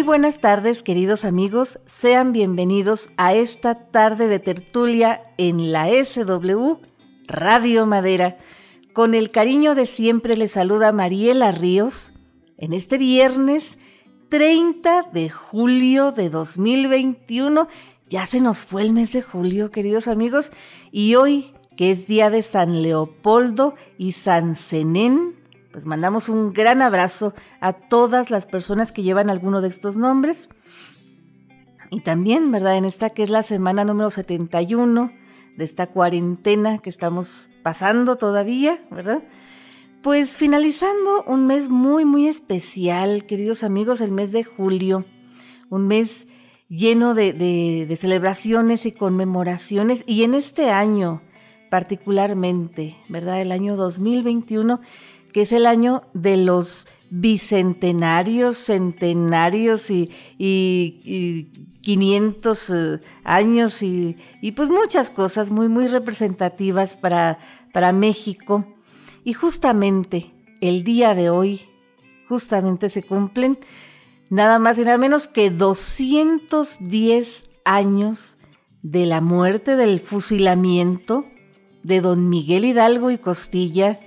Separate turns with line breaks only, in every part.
Muy buenas tardes, queridos amigos. Sean bienvenidos a esta tarde de tertulia en la SW Radio Madera. Con el cariño de siempre les saluda Mariela Ríos en este viernes 30 de julio de 2021. Ya se nos fue el mes de julio, queridos amigos, y hoy, que es día de San Leopoldo y San Zenén, pues mandamos un gran abrazo a todas las personas que llevan alguno de estos nombres. Y también, ¿verdad? En esta que es la semana número 71 de esta cuarentena que estamos pasando todavía, ¿verdad? Pues finalizando un mes muy, muy especial, queridos amigos, el mes de julio, un mes lleno de, celebraciones y conmemoraciones, y en este año particularmente, ¿verdad? El año 2021 que es el año de los bicentenarios, centenarios y, y, 500 eh, años y, pues muchas cosas muy, muy representativas para, para México. Y justamente el día de hoy, justamente se cumplen nada más y nada menos que 210 años de la muerte del fusilamiento de don Miguel Hidalgo y Costilla,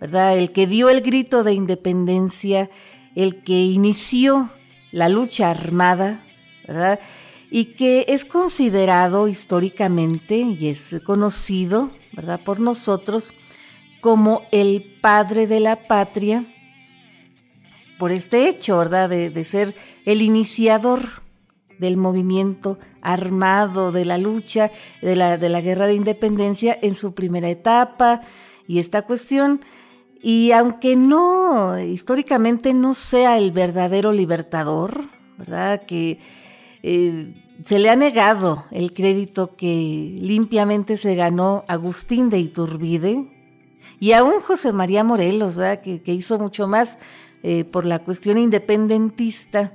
el que dio el grito de independencia, el que inició la lucha armada. Y que es considerado históricamente y es conocido, ¿verdad? Por nosotros como el padre de la patria, por este hecho, de ser el iniciador del movimiento armado, de la lucha, de la, de la guerra de independencia en su primera etapa. Y esta cuestión y aunque no, históricamente no sea el verdadero libertador, ¿verdad? Que eh, se le ha negado el crédito que limpiamente se ganó Agustín de Iturbide y aún José María Morelos, ¿verdad? Que, hizo mucho más eh, por la cuestión independentista.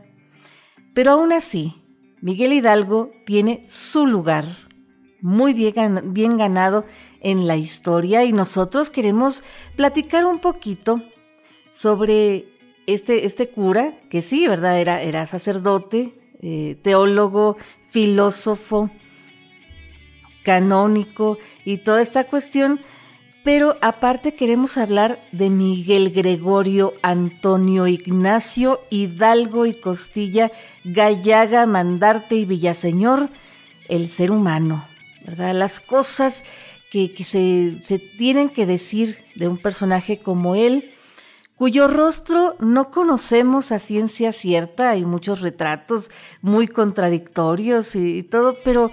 Pero aún así, Miguel Hidalgo tiene su lugar muy bien ganado en la historia y nosotros queremos platicar un poquito sobre este, este cura, que sí, ¿verdad? Era, era sacerdote, eh, teólogo, filósofo, canónico y toda esta cuestión, pero aparte queremos hablar de Miguel Gregorio Antonio Ignacio Hidalgo y Costilla, Gallaga, Mandarte y Villaseñor, el ser humano, ¿verdad? Las cosas que, se, tienen que decir de un personaje como él, cuyo rostro no conocemos a ciencia cierta, hay muchos retratos muy contradictorios y, todo, pero,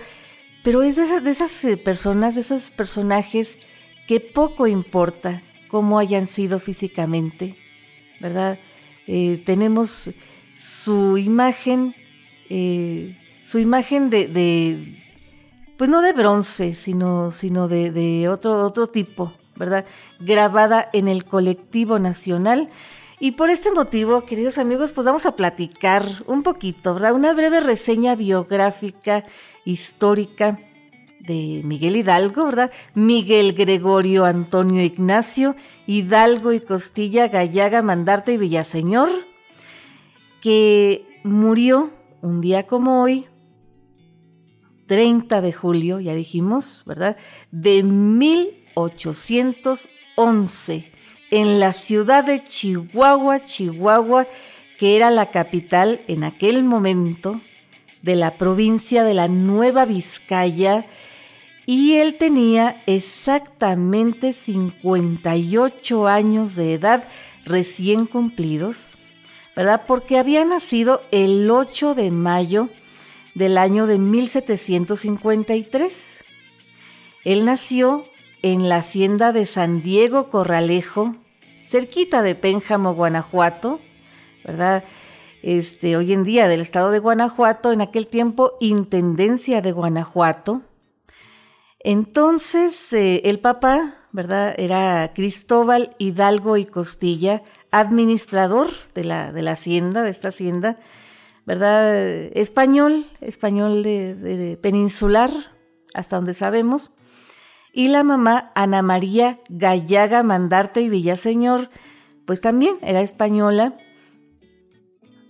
pero es de esas, eh, personas, de esos personajes que poco importa cómo hayan sido físicamente, ¿verdad? Eh, tenemos su imagen, eh, su imagen de, pues no de bronce, sino, sino de, otro, otro tipo, ¿verdad? Grabada en el colectivo nacional. Y por este motivo, queridos amigos, pues vamos a platicar un poquito, ¿verdad? Una breve reseña biográfica, histórica de Miguel Hidalgo, ¿verdad? Miguel Gregorio Antonio Ignacio, Hidalgo y Costilla, Gallaga, Mandarte y Villaseñor, que murió un día como hoy, 30 de julio, ya dijimos, ¿verdad? De 1811, en la ciudad de Chihuahua, Chihuahua, que era la capital en aquel momento de la provincia de la Nueva Vizcaya, y él tenía exactamente 58 años de edad recién cumplidos, ¿verdad? Porque había nacido el 8 de mayo del año de 1753. Él nació en la hacienda de San Diego Corralejo, cerquita de Pénjamo, Guanajuato, ¿verdad? Este, hoy en día del estado de Guanajuato, en aquel tiempo Intendencia de Guanajuato. Entonces, eh, el papá, ¿verdad? Era Cristóbal Hidalgo y Costilla, administrador de la, de la hacienda, de esta hacienda, ¿verdad? Español, español de, peninsular, hasta donde sabemos. Y la mamá, Ana María Gallaga Mandarte y Villaseñor, pues también era española.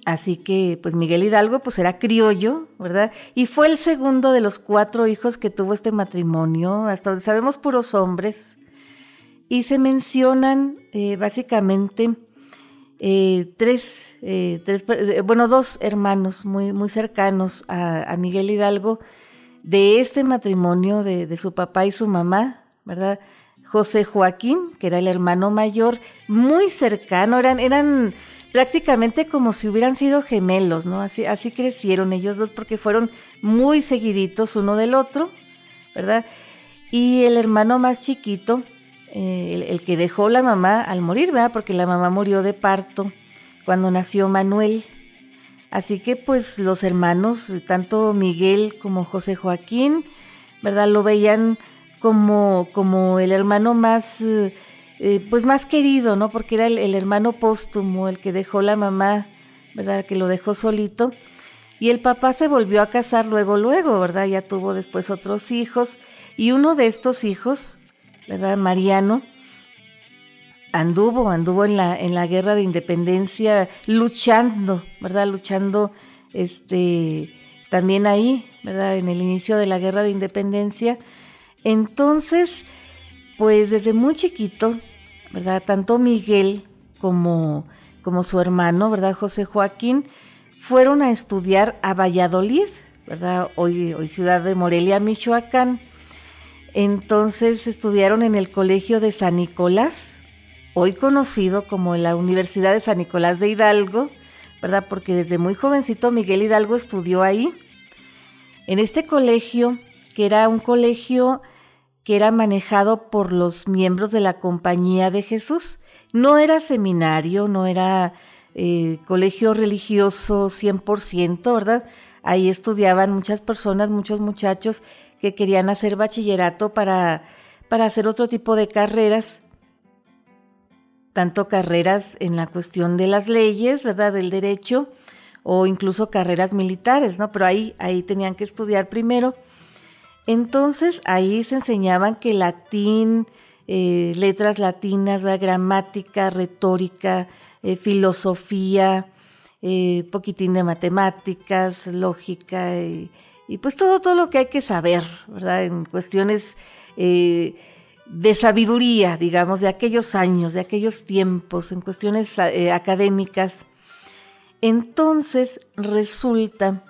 Así que, pues Miguel Hidalgo, pues era criollo, ¿verdad? Y fue el segundo de los cuatro hijos que tuvo este matrimonio, hasta donde sabemos puros hombres. Y se mencionan eh, básicamente eh, tres, eh, tres, bueno, dos hermanos muy, muy cercanos a, Miguel Hidalgo de este matrimonio de, de su papá y su mamá, ¿verdad? José Joaquín, que era el hermano mayor, muy cercano, eran, eran prácticamente como si hubieran sido gemelos, ¿no? Así, así crecieron ellos dos porque fueron muy seguiditos uno del otro, ¿verdad? Y el hermano más chiquito, eh, el, que dejó la mamá al morir, ¿verdad? Porque la mamá murió de parto cuando nació Manuel. Así que pues los hermanos, tanto Miguel como José Joaquín, ¿verdad? Lo veían como, como el hermano más, eh, eh, pues más querido, ¿no? Porque era el, hermano póstumo, el que dejó la mamá, ¿verdad? Que lo dejó solito. Y el papá se volvió a casar luego, luego, ¿verdad? Ya tuvo después otros hijos. Y uno de estos hijos, ¿verdad? Mariano, anduvo, anduvo en la, en la guerra de independencia, luchando, ¿verdad? Luchando, este, también ahí, ¿verdad? En el inicio de la guerra de independencia. Entonces, pues desde muy chiquito, ¿verdad? Tanto Miguel como, como su hermano, ¿verdad? José Joaquín, fueron a estudiar a Valladolid, ¿verdad? Hoy, hoy ciudad de Morelia, Michoacán. Entonces estudiaron en el Colegio de San Nicolás, hoy conocido como la Universidad de San Nicolás de Hidalgo, ¿verdad? Porque desde muy jovencito Miguel Hidalgo estudió ahí. En este colegio, que era un colegio que era manejado por los miembros de la Compañía de Jesús. No era seminario, no era eh, colegio religioso 100%, ¿verdad? Ahí estudiaban muchas personas, muchos muchachos que querían hacer bachillerato para, para hacer otro tipo de carreras, tanto carreras en la cuestión de las leyes, ¿verdad? Del derecho, o incluso carreras militares, ¿no? Pero ahí, ahí tenían que estudiar primero. Entonces ahí se enseñaban que latín, eh, letras latinas, gramática, retórica, eh, filosofía, eh, poquitín de matemáticas, lógica y, pues todo, todo lo que hay que saber, ¿verdad? En cuestiones de sabiduría, digamos, de aquellos años, de aquellos tiempos, en cuestiones académicas. Entonces resulta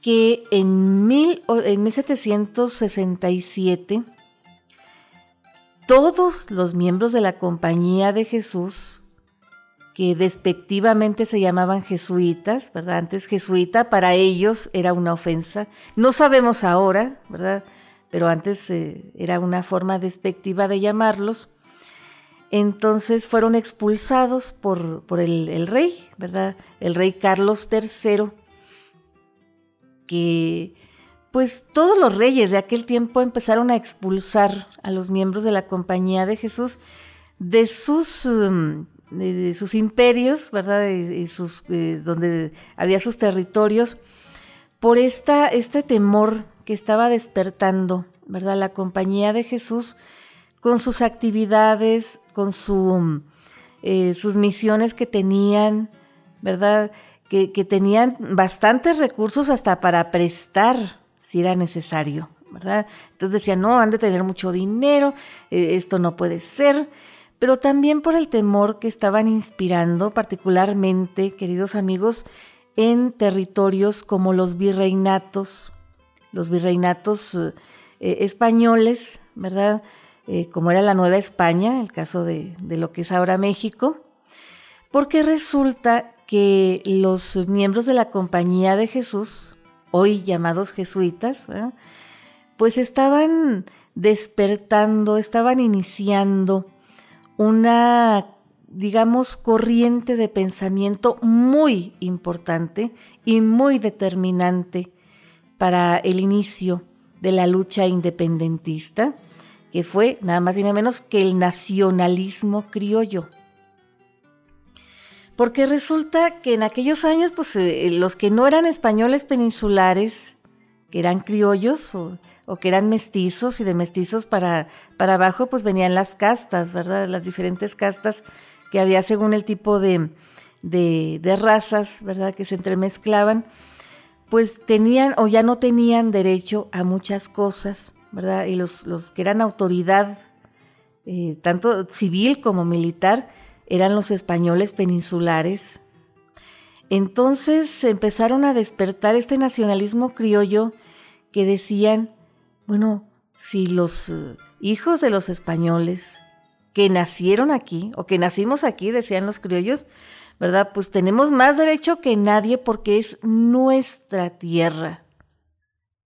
que en, mil, en 1767 todos los miembros de la Compañía de Jesús, que despectivamente se llamaban jesuitas, ¿verdad? Antes jesuita para ellos era una ofensa. No sabemos ahora, ¿verdad? Pero antes eh, era una forma despectiva de llamarlos. Entonces fueron expulsados por, por el, rey, ¿verdad? El rey Carlos III que pues todos los reyes de aquel tiempo empezaron a expulsar a los miembros de la compañía de Jesús de sus, um, de, sus imperios, ¿verdad? Y, sus, donde había sus territorios, por esta, este temor que estaba despertando, ¿verdad? La compañía de Jesús con sus actividades, con su, eh, sus misiones que tenían, ¿verdad? que, tenían bastantes recursos hasta para prestar si era necesario, ¿verdad? Entonces decían, no, han de tener mucho dinero, eh, esto no puede ser, pero también por el temor que estaban inspirando, particularmente, queridos amigos, en territorios como los virreinatos, los virreinatos eh, españoles, ¿verdad? Eh, como era la Nueva España, el caso de, de lo que es ahora México, porque resulta que los miembros de la Compañía de Jesús, hoy llamados jesuitas, pues estaban despertando, estaban iniciando una, digamos, corriente de pensamiento muy importante y muy determinante para el inicio de la lucha independentista, que fue nada más y nada menos que el nacionalismo criollo. Porque resulta que en aquellos años, pues eh, los que no eran españoles peninsulares, que eran criollos o, que eran mestizos y de mestizos para, para abajo, pues venían las castas, ¿verdad? Las diferentes castas que había según el tipo de, de, razas, ¿verdad? Que se entremezclaban, pues tenían o ya no tenían derecho a muchas cosas, ¿verdad? Y los, los que eran autoridad, eh, tanto civil como militar, eran los españoles peninsulares. Entonces empezaron a despertar este nacionalismo criollo que decían, bueno, si los eh, hijos de los españoles que nacieron aquí o que nacimos aquí, decían los criollos, ¿verdad? Pues tenemos más derecho que nadie porque es nuestra tierra,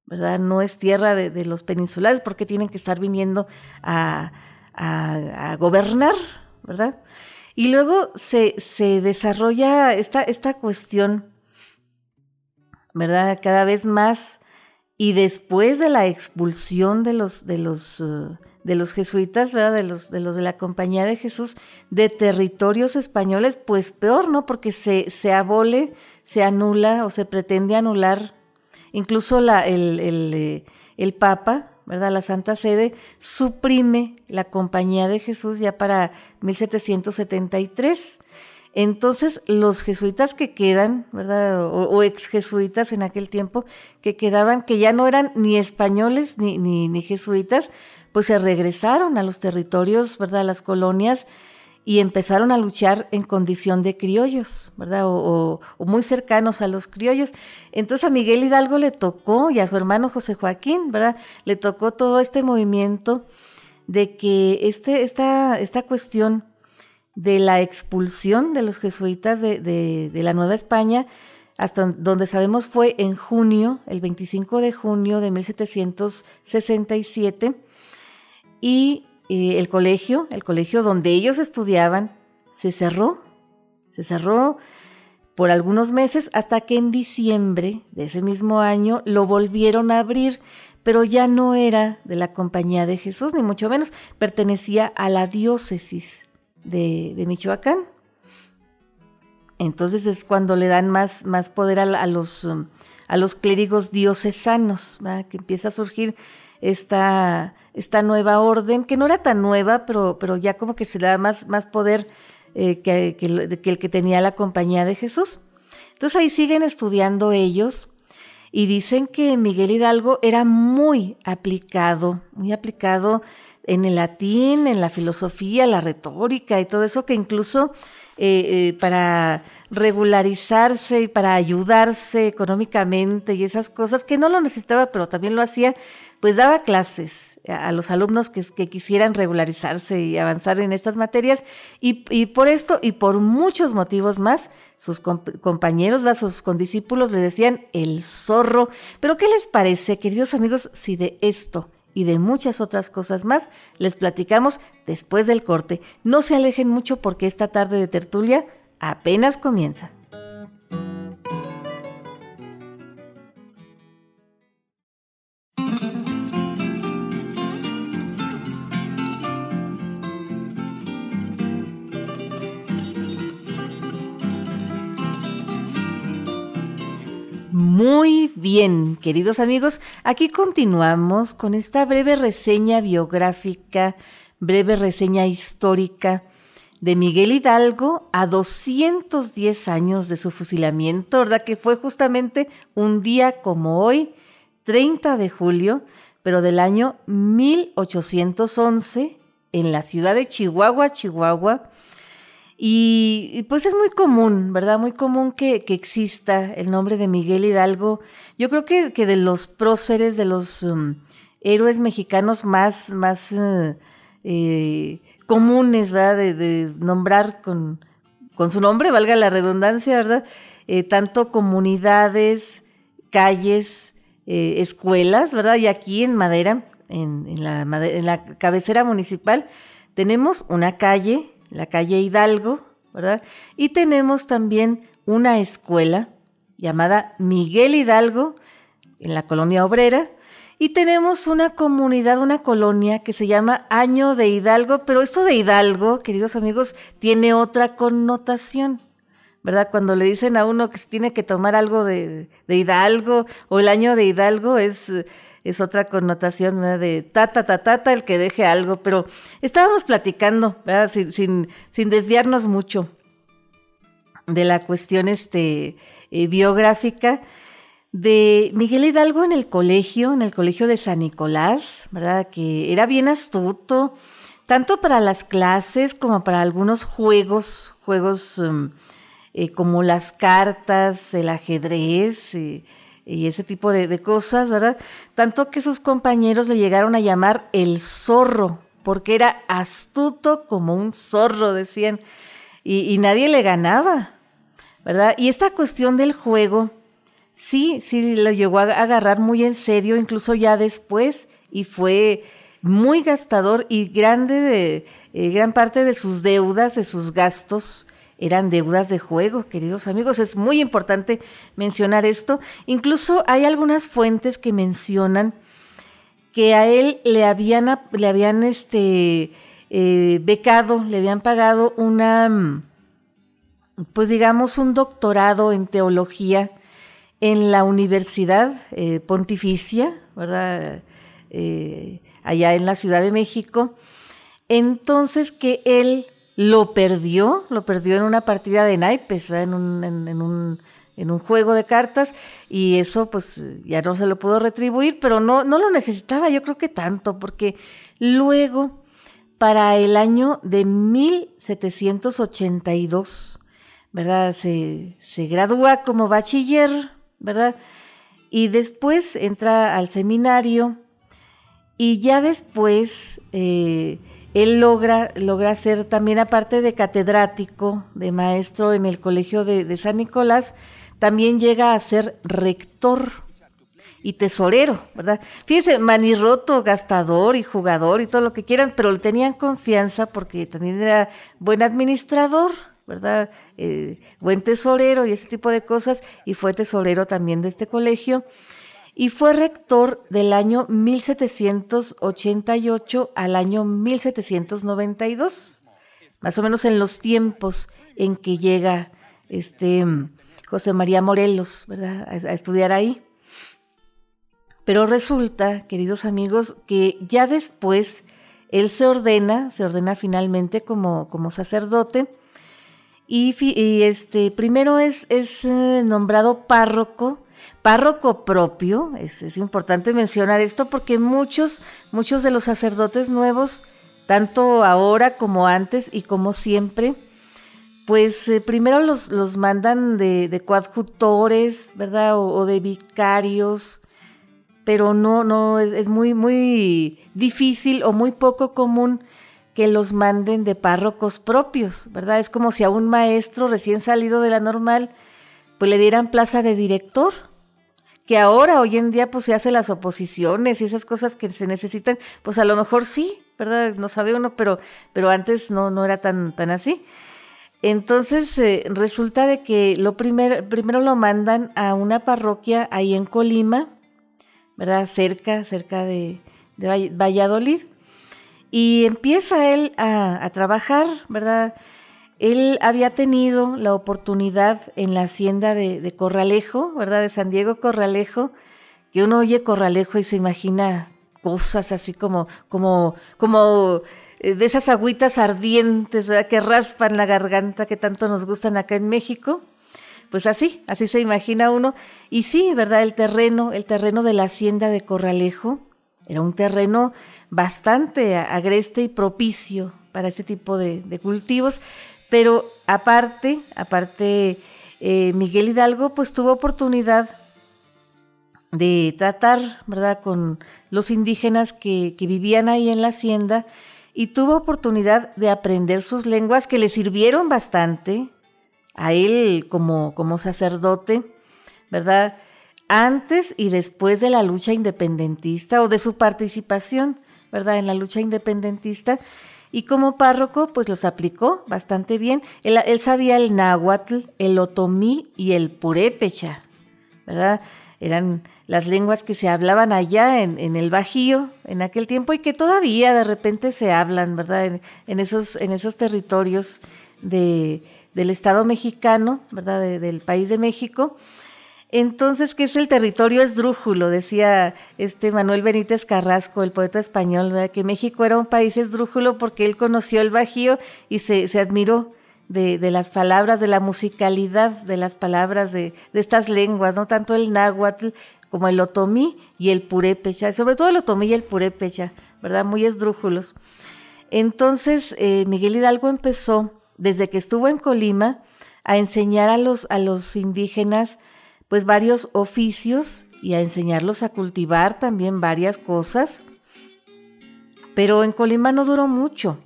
¿verdad? No es tierra de, los peninsulares porque tienen que estar viniendo a, gobernar, ¿verdad? Y luego se, desarrolla esta, esta cuestión, ¿verdad? Cada vez más y después de la expulsión de los, de los, uh, de los jesuitas, ¿verdad? De los, de los de la Compañía de Jesús, de territorios españoles, pues peor, ¿no? Porque se, se abole, se anula o se pretende anular. Incluso la, el, el, eh, el Papa, ¿verdad? La Santa Sede suprime la Compañía de Jesús ya para 1773. Entonces, los jesuitas que quedan, ¿verdad? O, ex jesuitas en aquel tiempo, que quedaban, que ya no eran ni españoles ni, ni, jesuitas, pues se regresaron a los territorios, ¿verdad? A las colonias y empezaron a luchar en condición de criollos, ¿verdad? O, o, muy cercanos a los criollos. Entonces a Miguel Hidalgo le tocó, y a su hermano José Joaquín, ¿verdad? Le tocó todo este movimiento de que este, esta, esta cuestión de la expulsión de los jesuitas de, la Nueva España, hasta donde sabemos fue en junio, el 25 de junio de 1767, y eh, el colegio, el colegio donde ellos estudiaban, se cerró, se cerró por algunos meses hasta que en diciembre de ese mismo año lo volvieron a abrir, pero ya no era de la Compañía de Jesús, ni mucho menos, pertenecía a la diócesis de, Michoacán. Entonces es cuando le dan más, más poder a, los, um, a los clérigos diocesanos, que empieza a surgir esta, esta nueva orden, que no era tan nueva, pero, pero ya como que se le da más, más poder eh, que, que, el que tenía la compañía de Jesús. Entonces ahí siguen estudiando ellos y dicen que Miguel Hidalgo era muy aplicado, muy aplicado en el latín, en la filosofía, la retórica y todo eso que incluso eh, eh, para regularizarse y para ayudarse económicamente y esas cosas, que no lo necesitaba, pero también lo hacía, pues daba clases a, los alumnos que, quisieran regularizarse y avanzar en estas materias. Y, por esto y por muchos motivos más, sus compañeros, sus condiscípulos le decían el zorro. Pero ¿qué les parece, queridos amigos, si de esto y de muchas otras cosas más les platicamos después del corte. No se alejen mucho porque esta tarde de tertulia apenas comienza. Muy bien, queridos amigos, aquí continuamos con esta breve reseña biográfica, breve reseña histórica de Miguel Hidalgo a 210 años de su fusilamiento, ¿verdad? Que fue justamente un día como hoy, 30 de julio, pero del año 1811, en la ciudad de Chihuahua, Chihuahua, y, pues es muy común, ¿verdad? Muy común que, exista el nombre de Miguel Hidalgo. Yo creo que, de los próceres, de los um, héroes mexicanos más, más eh, eh, comunes, ¿verdad? De, nombrar con, con, su nombre, valga la redundancia, ¿verdad? Eh, tanto comunidades, calles, escuelas, ¿verdad? Y aquí en Madera, en la cabecera municipal, tenemos una calle la calle Hidalgo, ¿verdad? Y tenemos también una escuela llamada Miguel Hidalgo en la colonia obrera. Y tenemos una comunidad, una colonia que se llama Año de Hidalgo, pero esto de Hidalgo, queridos amigos, tiene otra connotación. ¿verdad? Cuando le dicen a uno que se tiene que tomar algo de, Hidalgo o el año de Hidalgo es, es otra connotación de tata, tata, tata, el que deje algo, pero estábamos platicando, Sin, sin, sin, desviarnos mucho de la cuestión este, eh, biográfica de Miguel Hidalgo en el colegio, en el colegio de San Nicolás, ¿verdad? Que era bien astuto, tanto para las clases como para algunos juegos, juegos um, eh, como las cartas, el ajedrez. Eh, y ese tipo de, cosas, ¿verdad? Tanto que sus compañeros le llegaron a llamar el zorro, porque era astuto como un zorro, decían, y, nadie le ganaba, ¿verdad? Y esta cuestión del juego, sí, sí, lo llegó a agarrar muy en serio, incluso ya después, y fue muy gastador y grande de, eh, gran parte de sus deudas, de sus gastos, eran deudas de juego, queridos amigos. Es muy importante mencionar esto. Incluso hay algunas fuentes que mencionan que a él le habían, le habían este, eh, becado, le habían pagado una, pues digamos, un doctorado en teología en la Universidad eh, Pontificia, ¿verdad? Eh, allá en la Ciudad de México. Entonces que él lo perdió, lo perdió en una partida de naipes, en un, en, un, juego de cartas, y eso pues ya no se lo pudo retribuir, pero no, lo necesitaba, yo creo que tanto, porque luego, para el año de 1782, ¿verdad? Se, se gradúa como bachiller, ¿verdad? Y después entra al seminario, y ya después... Eh, él logra, logra ser también, aparte de catedrático, de maestro en el Colegio de, San Nicolás, también llega a ser rector y tesorero, ¿verdad? Fíjense, manirroto, gastador y jugador y todo lo que quieran, pero le tenían confianza porque también era buen administrador, ¿verdad? Eh, buen tesorero y ese tipo de cosas, y fue tesorero también de este colegio y fue rector del año 1788 al año 1792, más o menos en los tiempos en que llega este José María Morelos, ¿verdad? A, estudiar ahí. Pero resulta, queridos amigos, que ya después él se ordena, se ordena finalmente como, sacerdote, y, este, primero es, es eh, nombrado párroco párroco propio, es, importante mencionar esto porque muchos, muchos de los sacerdotes nuevos, tanto ahora como antes y como siempre, pues eh, primero los, los, mandan de, de coadjutores, ¿verdad? O, de vicarios, pero no, no, es, es, muy, muy difícil o muy poco común que los manden de párrocos propios, ¿verdad? Es como si a un maestro recién salido de la normal, pues le dieran plaza de director, que ahora, hoy en día, pues se hace las oposiciones y esas cosas que se necesitan, pues a lo mejor sí, ¿verdad? No sabe uno, pero, pero antes no, no era tan, tan así. Entonces eh, resulta de que lo primer, primero lo mandan a una parroquia ahí en Colima, ¿verdad? Cerca, cerca de, Valladolid. Y empieza él a trabajar, ¿verdad? Él había tenido la oportunidad en la hacienda de, Corralejo, ¿verdad? De San Diego Corralejo, que uno oye Corralejo y se imagina cosas así como, como, como eh, de esas agüitas ardientes, ¿verdad? Que raspan la garganta que tanto nos gustan acá en México. Pues así, así se imagina uno. Y sí, ¿verdad? El terreno, el terreno de la hacienda de Corralejo era un terreno bastante agreste y propicio para ese tipo de, de cultivos. Pero aparte, aparte, eh, Miguel Hidalgo pues tuvo oportunidad de tratar, ¿verdad?, con los indígenas que, vivían ahí en la hacienda y tuvo oportunidad de aprender sus lenguas que le sirvieron bastante a él como, como sacerdote, ¿verdad? Antes y después de la lucha independentista o de su participación, ¿verdad? En la lucha independentista. Y como párroco, pues los aplicó bastante bien. Él, sabía el náhuatl, el otomí y el purépecha, ¿verdad? Eran las lenguas que se hablaban allá en, el Bajío en aquel tiempo y que todavía de repente se hablan, ¿verdad? En, esos, en esos territorios de, del Estado mexicano, ¿verdad? del país de México. Entonces, ¿qué es el territorio esdrújulo? Decía este Manuel Benítez Carrasco, el poeta español, que México era un país esdrújulo porque él conoció el Bajío y se, admiró de, las palabras, de la musicalidad de las palabras de, estas lenguas, no tanto el náhuatl como el otomí y el purépecha, sobre todo el otomí y el purépecha, ¿verdad? Muy esdrújulos. Entonces, eh, Miguel Hidalgo empezó, desde que estuvo en Colima, a enseñar a los, a los indígenas pues varios oficios y a enseñarlos a cultivar también varias cosas. Pero en Colima no duró mucho,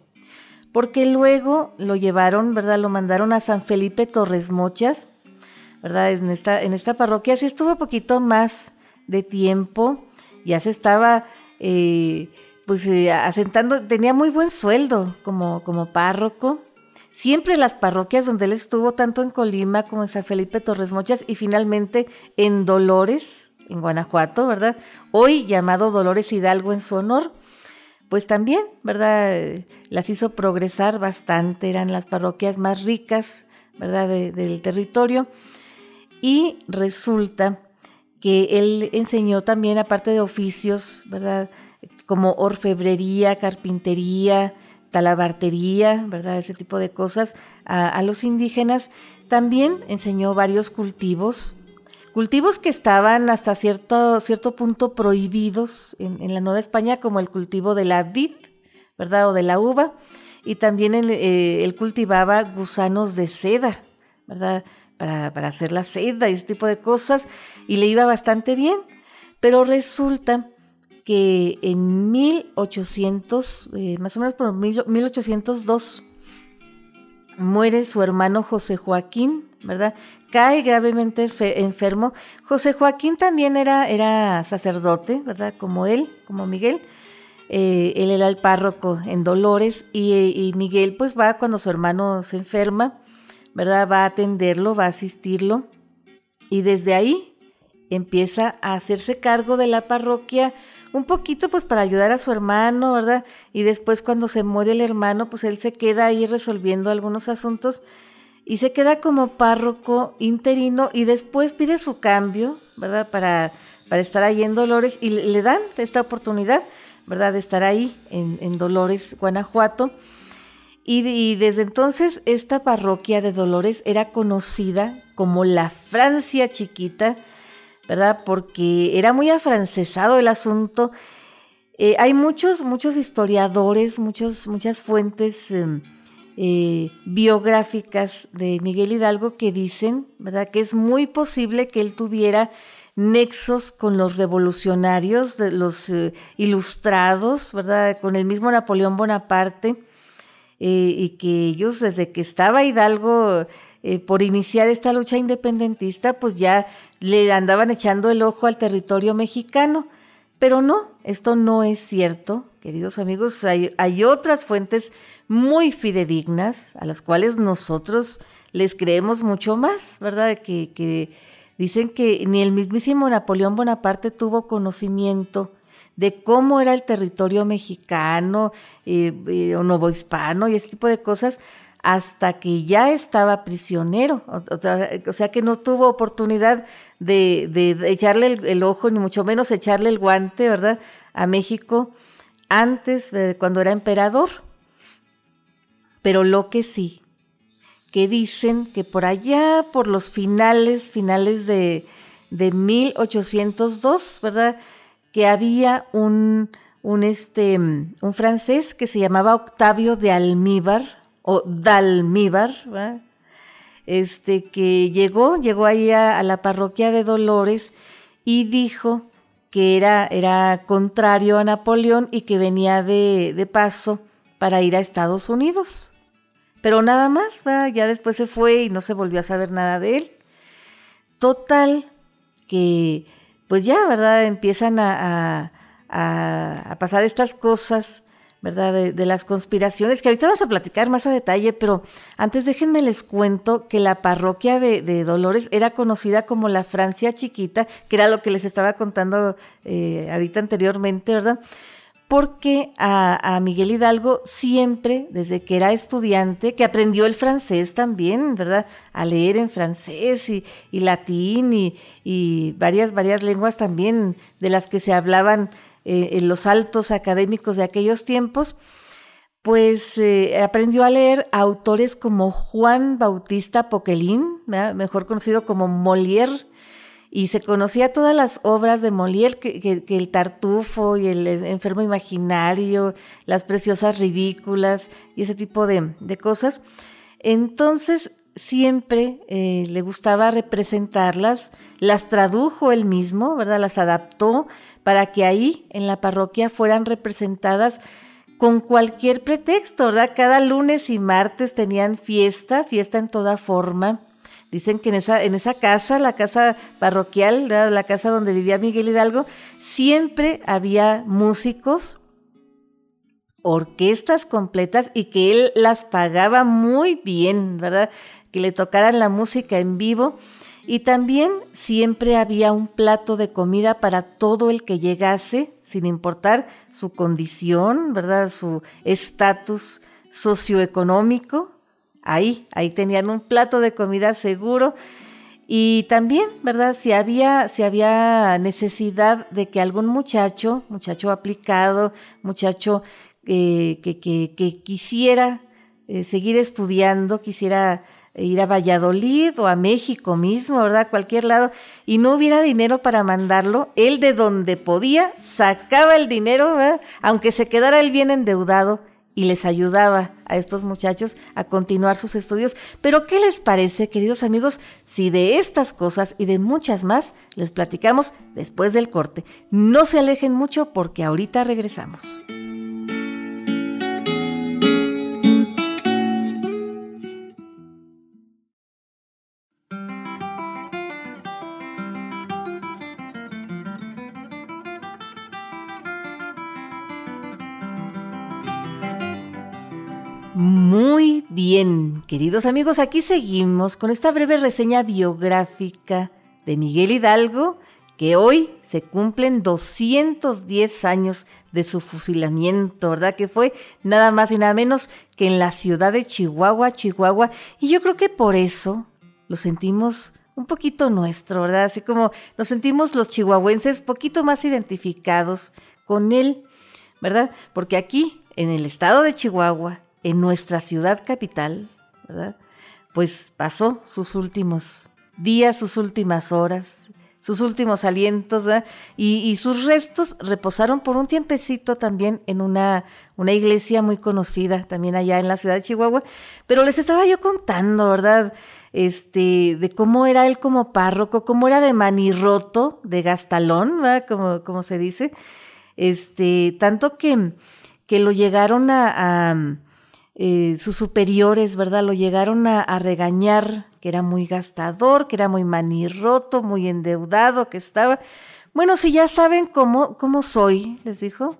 porque luego lo llevaron, ¿verdad? Lo mandaron a San Felipe Torres Mochas, ¿verdad? En esta, en esta parroquia sí estuvo poquito más de tiempo, ya se estaba eh, pues eh, asentando, tenía muy buen sueldo como, como párroco, siempre las parroquias donde él estuvo, tanto en Colima como en San Felipe Torres Mochas y finalmente en Dolores, en Guanajuato, ¿verdad? Hoy llamado Dolores Hidalgo en su honor, pues también, ¿verdad? Las hizo progresar bastante, eran las parroquias más ricas, ¿verdad? del territorio. Y resulta que él enseñó también, aparte de oficios, ¿verdad? Como orfebrería, carpintería, talabartería, ¿verdad? Ese tipo de cosas a, los indígenas. También enseñó varios cultivos, cultivos que estaban hasta cierto, cierto punto prohibidos en, la Nueva España, como el cultivo de la vid, ¿verdad? O de la uva. Y también él, eh, él cultivaba gusanos de seda, ¿verdad? Para, para hacer la seda y ese tipo de cosas. Y le iba bastante bien. Pero resulta que en 1800, eh, más o menos por 1802, muere su hermano José Joaquín, ¿verdad? Cae gravemente enfermo. José Joaquín también era, era sacerdote, ¿verdad? Como él, como Miguel. Eh, él era el párroco en Dolores y, y, Miguel pues va cuando su hermano se enferma, ¿verdad? Va a atenderlo, va a asistirlo y desde ahí empieza a hacerse cargo de la parroquia un poquito pues para ayudar a su hermano, ¿verdad? Y después cuando se muere el hermano, pues él se queda ahí resolviendo algunos asuntos y se queda como párroco interino y después pide su cambio, ¿verdad? Para, para estar ahí en Dolores y le dan esta oportunidad, ¿verdad? De estar ahí en, Dolores, Guanajuato. Y, y, desde entonces esta parroquia de Dolores era conocida como la Francia chiquita, ¿verdad? Porque era muy afrancesado el asunto. Eh, hay muchos, muchos historiadores, muchos, muchas fuentes em, eh, biográficas de Miguel Hidalgo que dicen, ¿verdad? Que es muy posible que él tuviera nexos con los revolucionarios, de los eh, ilustrados, ¿verdad? Con el mismo Napoleón Bonaparte, y que ellos desde que estaba Hidalgo eh, por iniciar esta lucha independentista, pues ya le andaban echando el ojo al territorio mexicano. Pero no, esto no es cierto, queridos amigos. Hay, otras fuentes muy fidedignas a las cuales nosotros les creemos mucho más, ¿verdad? Que, que dicen que ni el mismísimo Napoleón Bonaparte tuvo conocimiento de cómo era el territorio mexicano eh, eh, o novohispano y ese tipo de cosas hasta que ya estaba prisionero, o, sea, que no tuvo oportunidad de, echarle el, ojo, ni mucho menos echarle el guante, ¿verdad?, a México antes, de cuando era emperador. Pero lo que sí, que dicen que por allá, por los finales, finales de, de 1802, ¿verdad?, que había un, un, este, un francés que se llamaba Octavio de Almíbar, o Dalmíbar, este que llegó, llegó ahí a, la parroquia de Dolores y dijo que era, era contrario a Napoleón y que venía de, paso para ir a Estados Unidos. Pero nada más, ya después se fue y no se volvió a saber nada de él. Total, que pues ya, ¿verdad? Empiezan a, a pasar estas cosas ¿verdad? De, las conspiraciones, que ahorita vamos a platicar más a detalle, pero antes déjenme les cuento que la parroquia de, Dolores era conocida como la Francia chiquita, que era lo que les estaba contando eh, ahorita anteriormente, ¿verdad? porque a, Miguel Hidalgo siempre, desde que era estudiante, que aprendió el francés también, ¿verdad? A leer en francés y, latín y, varias, varias lenguas también de las que se hablaban eh, en los altos académicos de aquellos tiempos, pues eh, aprendió a leer autores como Juan Bautista Poquelín, mejor conocido como Molière, y se conocía todas las obras de Molière, que, el Tartufo y el Enfermo Imaginario, las Preciosas Ridículas y ese tipo de, cosas. Entonces siempre eh, le gustaba representarlas, las tradujo él mismo, ¿verdad? Las adaptó para que ahí en la parroquia fueran representadas con cualquier pretexto, ¿verdad? Cada lunes y martes tenían fiesta, fiesta en toda forma. Dicen que en esa, en esa casa, la casa parroquial, la casa donde vivía Miguel Hidalgo, siempre había músicos, orquestas completas y que él las pagaba muy bien, ¿verdad? Que le tocaran la música en vivo. Y también siempre había un plato de comida para todo el que llegase, sin importar su condición, ¿verdad? Su estatus socioeconómico ahí, ahí tenían un plato de comida seguro. Y también, ¿verdad? Si había, si había necesidad de que algún muchacho, muchacho aplicado, muchacho eh, que, que, quisiera eh, seguir estudiando, quisiera ir a Valladolid o a México mismo, ¿verdad? Cualquier lado, y no hubiera dinero para mandarlo, él de donde podía sacaba el dinero, ¿verdad? Aunque se quedara él bien endeudado y les ayudaba a estos muchachos a continuar sus estudios. Pero ¿qué les parece, queridos amigos, si de estas cosas y de muchas más les platicamos después del corte? No se alejen mucho porque ahorita regresamos. Queridos amigos, aquí seguimos con esta breve reseña biográfica de Miguel Hidalgo, que hoy se cumplen 210 años de su fusilamiento, ¿verdad? Que fue nada más y nada menos que en la ciudad de Chihuahua, Chihuahua. Y yo creo que por eso lo sentimos un poquito nuestro, ¿verdad? Así como nos sentimos los chihuahuenses poquito más identificados con él, ¿verdad? Porque aquí, en el estado de Chihuahua, en nuestra ciudad capital, ¿verdad? Pues pasó sus últimos días, sus últimas horas, sus últimos alientos, ¿verdad? Y, sus restos reposaron por un tiempecito también en una, una iglesia muy conocida, también allá en la ciudad de Chihuahua. Pero les estaba yo contando, ¿verdad? Este, de cómo era él como párroco, cómo era de manirroto, de gastalón, ¿verdad? Como, como se dice. Este, tanto que, que lo llegaron a eh, sus superiores, ¿verdad? Lo llegaron a, regañar, que era muy gastador, que era muy manirroto, muy endeudado, que estaba... Bueno, si ya saben cómo, cómo soy, les dijo,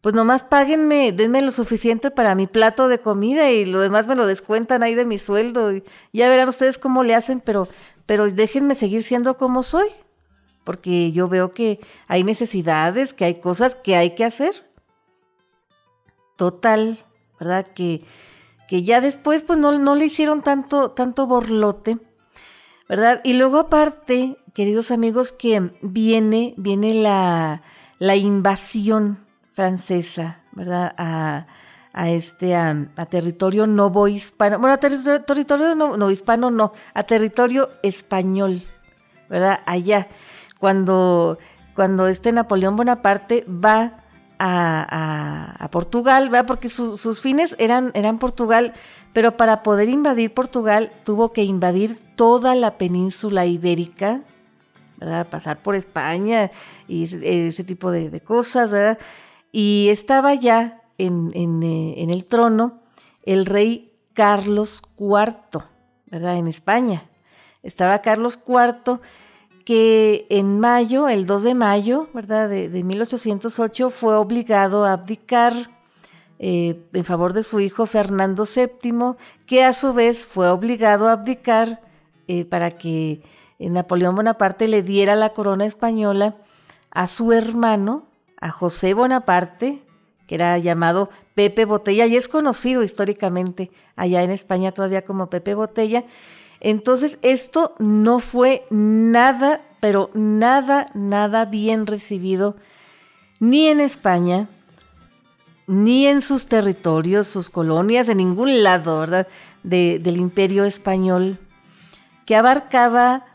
pues nomás páguenme, denme lo suficiente para mi plato de comida y lo demás me lo descuentan ahí de mi sueldo. Ya verán ustedes cómo le hacen, pero, pero déjenme seguir siendo como soy, porque yo veo que hay necesidades, que hay cosas que hay que hacer. Total, ¿verdad? Que, que ya después pues no, no, le hicieron tanto, tanto borlote, ¿verdad? Y luego aparte, queridos amigos, que viene, viene la, la invasión francesa, ¿verdad? A, a este, a, territorio novo hispano, bueno, a territorio no, hispano no, a territorio español, ¿verdad? Allá, cuando, cuando este Napoleón Bonaparte va a, Portugal, porque sus fines eran, eran Portugal, pero para poder invadir Portugal tuvo que invadir toda la península ibérica, ¿verdad? pasar por España y ese, tipo de, cosas, ¿verdad? y estaba ya en, eh, en, el trono el rey Carlos IV, ¿verdad? en España. Estaba Carlos IV que en mayo, el 2 de mayo, ¿verdad? De, 1808, fue obligado a abdicar eh, en favor de su hijo Fernando VII, que a su vez fue obligado a abdicar eh, para que eh, Napoleón Bonaparte le diera la corona española a su hermano, a José Bonaparte, que era llamado Pepe Botella y es conocido históricamente allá en España todavía como Pepe Botella. Entonces esto no fue nada, pero nada, nada bien recibido ni en España, ni en sus territorios, sus colonias, en ningún lado, ¿verdad? del imperio español, que abarcaba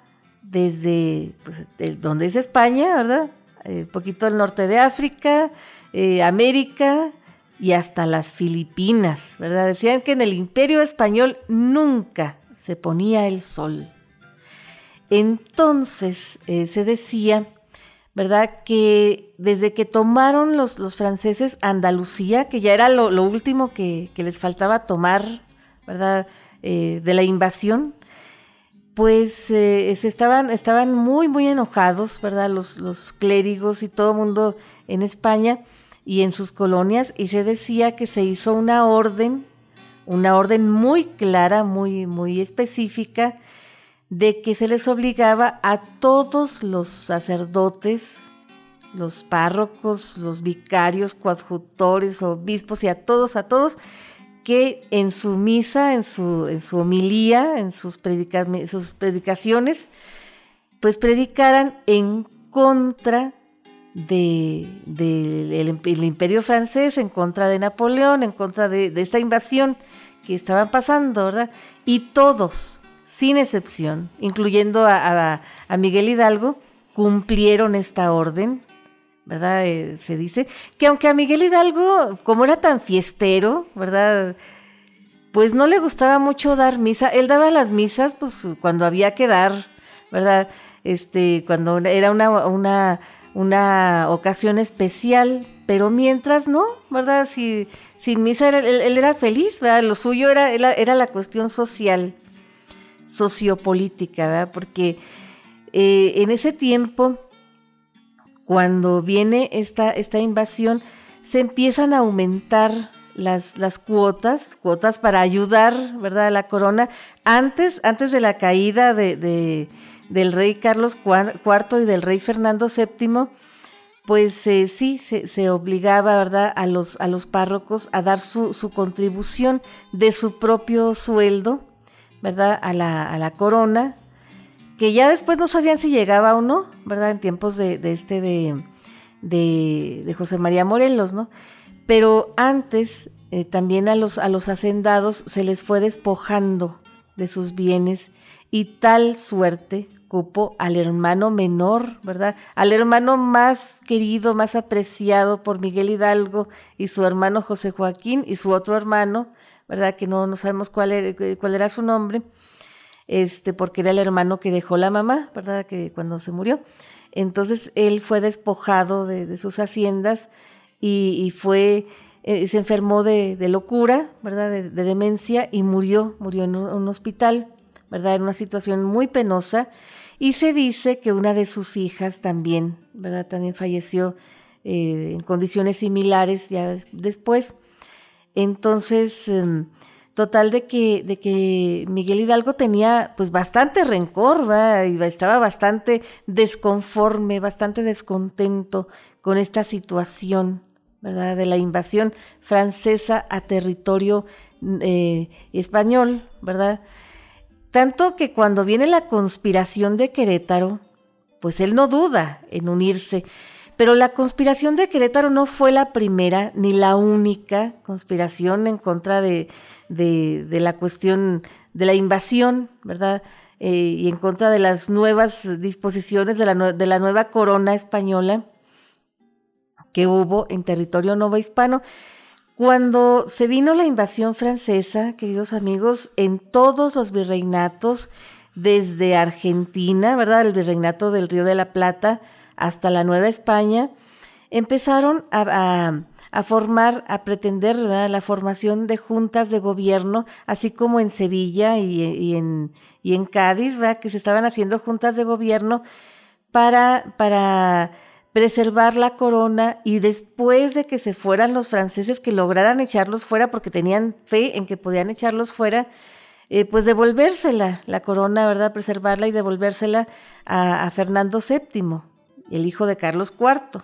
desde pues, donde es España, ¿verdad? Un eh, poquito al norte de África, eh, América y hasta las Filipinas, ¿verdad? Decían que en el imperio español nunca se ponía el sol. Entonces eh, se decía, ¿verdad? Que desde que tomaron los, los franceses Andalucía, que ya era lo, último que, les faltaba tomar, ¿verdad? de la invasión, pues eh, estaban, estaban muy, muy enojados, ¿verdad? Los, los clérigos y todo el mundo en España y en sus colonias, y se decía que se hizo una orden, una orden muy clara, muy, muy específica, de que se les obligaba a todos los sacerdotes, los párrocos, los vicarios, coadjutores, obispos y a todos, a todos, que en su misa, en su, en su homilía, en sus, sus predicaciones, pues predicaran en contra del de, imperio francés, en contra de Napoleón, en contra de, esta invasión que estaban pasando, ¿verdad? Y todos, sin excepción, incluyendo a, Miguel Hidalgo, cumplieron esta orden ¿verdad? Eh, se dice que aunque a Miguel Hidalgo, como era tan fiestero, ¿verdad? Pues no le gustaba mucho dar misa. Él daba las misas, pues cuando había que dar, ¿verdad? Este, cuando era una, una, una ocasión especial, pero mientras no, ¿verdad? Si, sin misa él, era feliz, ¿verdad? Lo suyo era, era, la cuestión social, sociopolítica, ¿verdad? Porque eh, en ese tiempo cuando viene esta, esta invasión, se empiezan a aumentar las, las, cuotas, cuotas para ayudar, ¿verdad?, a la corona. Antes, antes de la caída de, del rey Carlos IV y del rey Fernando VII, pues eh, sí, se, obligaba, ¿verdad?, a los, a los párrocos a dar su, su contribución de su propio sueldo, ¿verdad?, a la, a la corona, que ya después no sabían si llegaba o no, ¿verdad? En tiempos de, este de, de, José María Morelos, ¿no? Pero antes eh, también a los, a los hacendados se les fue despojando de sus bienes y tal suerte cupo al hermano menor, ¿verdad? Al hermano más querido, más apreciado por Miguel Hidalgo y su hermano José Joaquín y su otro hermano, ¿verdad? Que no, no sabemos cuál era, cuál era su nombre este, porque era el hermano que dejó la mamá, ¿verdad? Que cuando se murió. Entonces él fue despojado de, sus haciendas y, fue, eh, se enfermó de, locura, ¿verdad? De, demencia y murió, murió en un, hospital, ¿verdad? En una situación muy penosa. Y se dice que una de sus hijas también, ¿verdad? También falleció eh, en condiciones similares ya después. Entonces, em, Total de que, Miguel Hidalgo tenía pues bastante rencor, y estaba bastante desconforme, bastante descontento con esta situación, ¿verdad? De la invasión francesa a territorio eh, español, ¿verdad? Tanto que cuando viene la conspiración de Querétaro, pues él no duda en unirse. Pero la conspiración de Querétaro no fue la primera ni la única conspiración en contra de, la cuestión de la invasión, ¿verdad? Eh, y en contra de las nuevas disposiciones de la, nueva corona española que hubo en territorio novohispano. Cuando se vino la invasión francesa, queridos amigos, en todos los virreinatos, desde Argentina, ¿verdad? El virreinato del Río de la Plata, hasta la Nueva España, empezaron a, formar, a pretender la formación de juntas de gobierno, así como en Sevilla y, en, en, Cádiz, que se estaban haciendo juntas de gobierno para, para preservar la corona y después de que se fueran los franceses, que lograran echarlos fuera porque tenían fe en que podían echarlos fuera, eh, pues devolvérsela, la corona, ¿verdad? Preservarla y devolvérsela a, a Fernando VII el hijo de Carlos IV,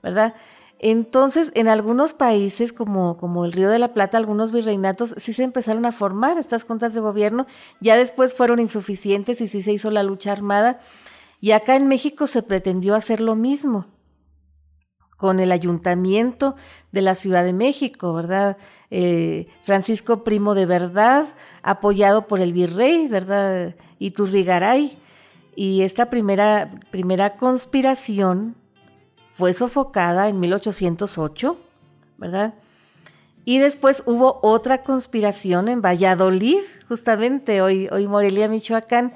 ¿verdad? Entonces, en algunos países, como, como el Río de la Plata, algunos virreinatos, sí se empezaron a formar estas juntas de gobierno, ya después fueron insuficientes y sí se hizo la lucha armada. Y acá en México se pretendió hacer lo mismo con el ayuntamiento de la Ciudad de México, ¿verdad? Eh, Francisco Primo de Verdad, apoyado por el virrey, ¿verdad? Iturrigaray. Y esta primera, primera conspiración fue sofocada en 1808, ¿verdad? Y después hubo otra conspiración en Valladolid, justamente hoy, hoy Morelia, Michoacán,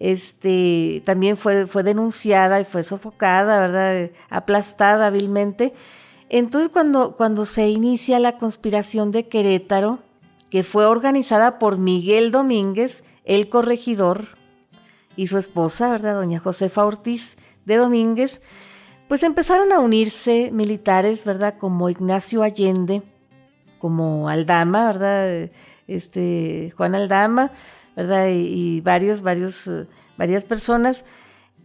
este, también fue, fue denunciada y fue sofocada, ¿verdad? Aplastada hábilmente. Entonces, cuando, cuando se inicia la conspiración de Querétaro, que fue organizada por Miguel Domínguez, el corregidor, y su esposa, ¿verdad? Doña Josefa Ortiz de Domínguez, pues empezaron a unirse militares, ¿verdad? Como Ignacio Allende, como Aldama, ¿verdad? Este, Juan Aldama, Y, eh, varias personas.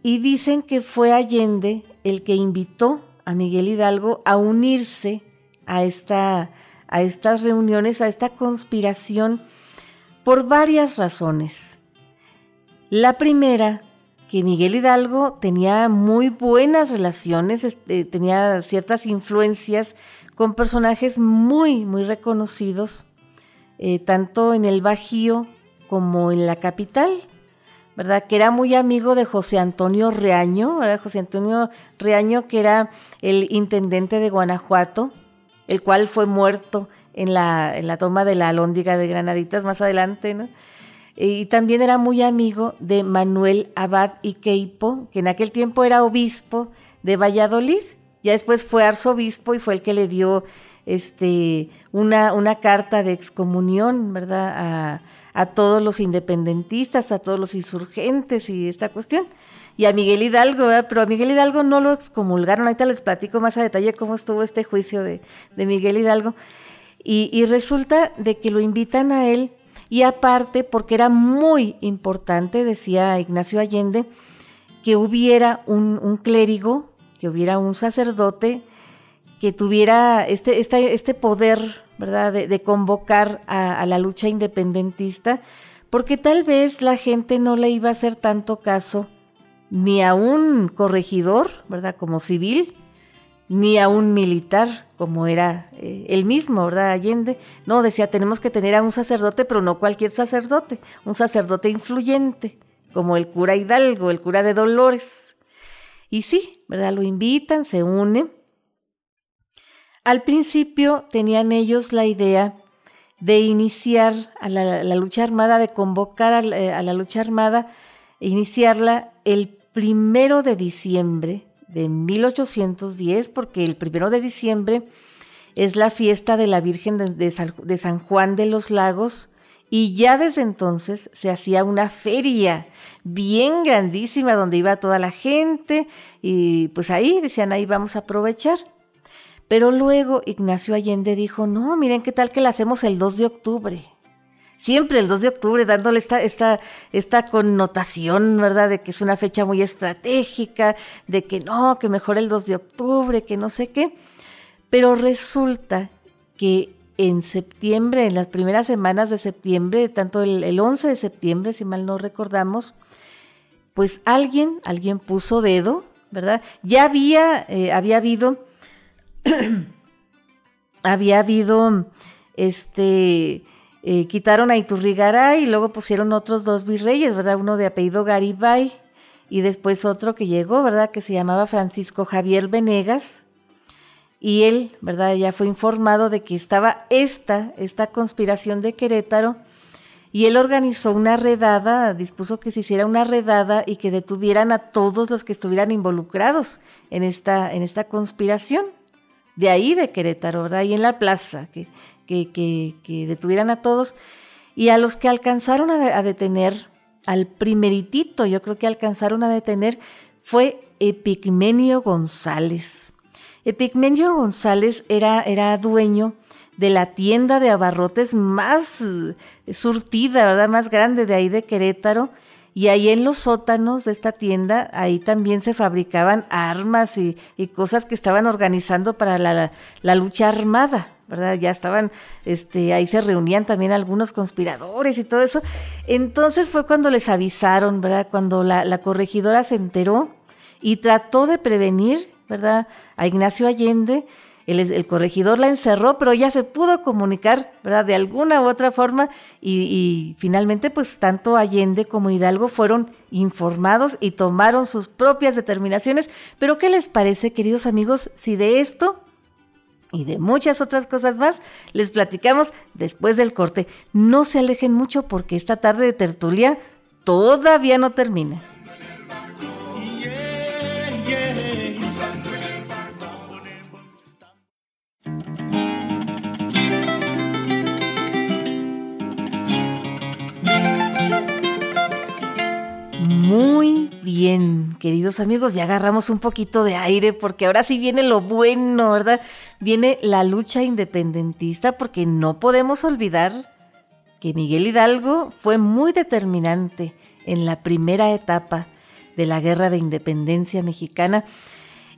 Y dicen que fue Allende el que invitó a Miguel Hidalgo a unirse a, esta, a estas reuniones, a esta conspiración, por varias razones. La primera que Miguel Hidalgo tenía muy buenas relaciones, este, tenía ciertas influencias con personajes muy, muy reconocidos, eh, tanto en el Bajío como en la capital, ¿verdad? Que era muy amigo de José Antonio Reaño, ¿verdad? José Antonio Reaño, que era el intendente de Guanajuato, el cual fue muerto en la, en la toma de la Alhóndiga de Granaditas más adelante, ¿no? y también era muy amigo de Manuel Abad y Queipo, que en aquel tiempo era obispo de Valladolid. Ya después fue arzobispo y fue el que le dio este, una, carta de excomunión, ¿verdad? A, todos los independentistas, a todos los insurgentes y esta cuestión. Y a Miguel Hidalgo, pero a Miguel Hidalgo no lo excomulgaron. Ahorita les platico más a detalle cómo estuvo este juicio de, Miguel Hidalgo. Y, y resulta de que lo invitan a él y aparte porque era muy importante, decía Ignacio Allende, que hubiera un, clérigo, que hubiera un sacerdote que tuviera este, este poder, ¿verdad?, de, convocar a, la lucha independentista, porque tal vez la gente no le iba a hacer tanto caso ni a un corregidor, ¿verdad?, como civil, ni a un militar, como era eh, el mismo, ¿verdad? Allende. No, decía, tenemos que tener a un sacerdote, pero no cualquier sacerdote, un sacerdote influyente, como el cura Hidalgo, el cura de Dolores. Y sí, ¿verdad? Lo invitan, se une. Al principio tenían ellos la idea de iniciar a la, lucha armada, de convocar a la, a la lucha armada, e iniciarla el primero de diciembre de 1810, porque el primero de diciembre es la fiesta de la Virgen de, San Juan de los Lagos, y ya desde entonces se hacía una feria bien grandísima donde iba toda la gente y pues ahí decían, ahí vamos a aprovechar. Pero luego Ignacio Allende dijo, no, miren qué tal que la hacemos el 2 de octubre siempre el 2 de octubre dándole esta, esta, esta connotación, ¿verdad? De que es una fecha muy estratégica, de que no, que mejor el 2 de octubre, que no sé qué. Pero resulta que en septiembre, en las primeras semanas de septiembre, tanto el, 11 de septiembre, si mal no recordamos, pues alguien, alguien puso dedo, ¿verdad? Ya había, eh, había habido, había habido, este, eh, quitaron a Iturrigaray y luego pusieron otros dos virreyes, ¿verdad? Uno de apellido Garibay y después otro que llegó, ¿verdad? Que se llamaba Francisco Javier Venegas. Y él, ¿verdad? Ya fue informado de que estaba esta, esta conspiración de Querétaro y él organizó una redada, dispuso que se hiciera una redada y que detuvieran a todos los que estuvieran involucrados en esta, en esta conspiración. De ahí de Querétaro, ¿verdad? Ahí en la plaza, que que, detuvieran a todos y a los que alcanzaron a, detener, al primeritito yo creo que alcanzaron a detener, fue Epigmenio González. Epigmenio González era, era dueño de la tienda de abarrotes más eh, surtida, ¿verdad? Más grande de ahí de Querétaro. Y ahí en los sótanos de esta tienda, ahí también se fabricaban armas y, cosas que estaban organizando para la, la, lucha armada, ¿verdad? Ya estaban, este, ahí se reunían también algunos conspiradores y todo eso. Entonces fue cuando les avisaron, ¿verdad? Cuando la, la corregidora se enteró y trató de prevenir, ¿verdad? A Ignacio Allende el, corregidor la encerró, pero ya se pudo comunicar, ¿verdad? De alguna u otra forma y, finalmente pues tanto Allende como Hidalgo fueron informados y tomaron sus propias determinaciones. Pero ¿qué les parece, queridos amigos, si de esto y de muchas otras cosas más les platicamos después del corte? No se alejen mucho porque esta tarde de tertulia todavía no termina. Muy bien, queridos amigos, ya agarramos un poquito de aire porque ahora sí viene lo bueno, ¿verdad? Viene la lucha independentista porque no podemos olvidar que Miguel Hidalgo fue muy determinante en la primera etapa de la guerra de independencia mexicana.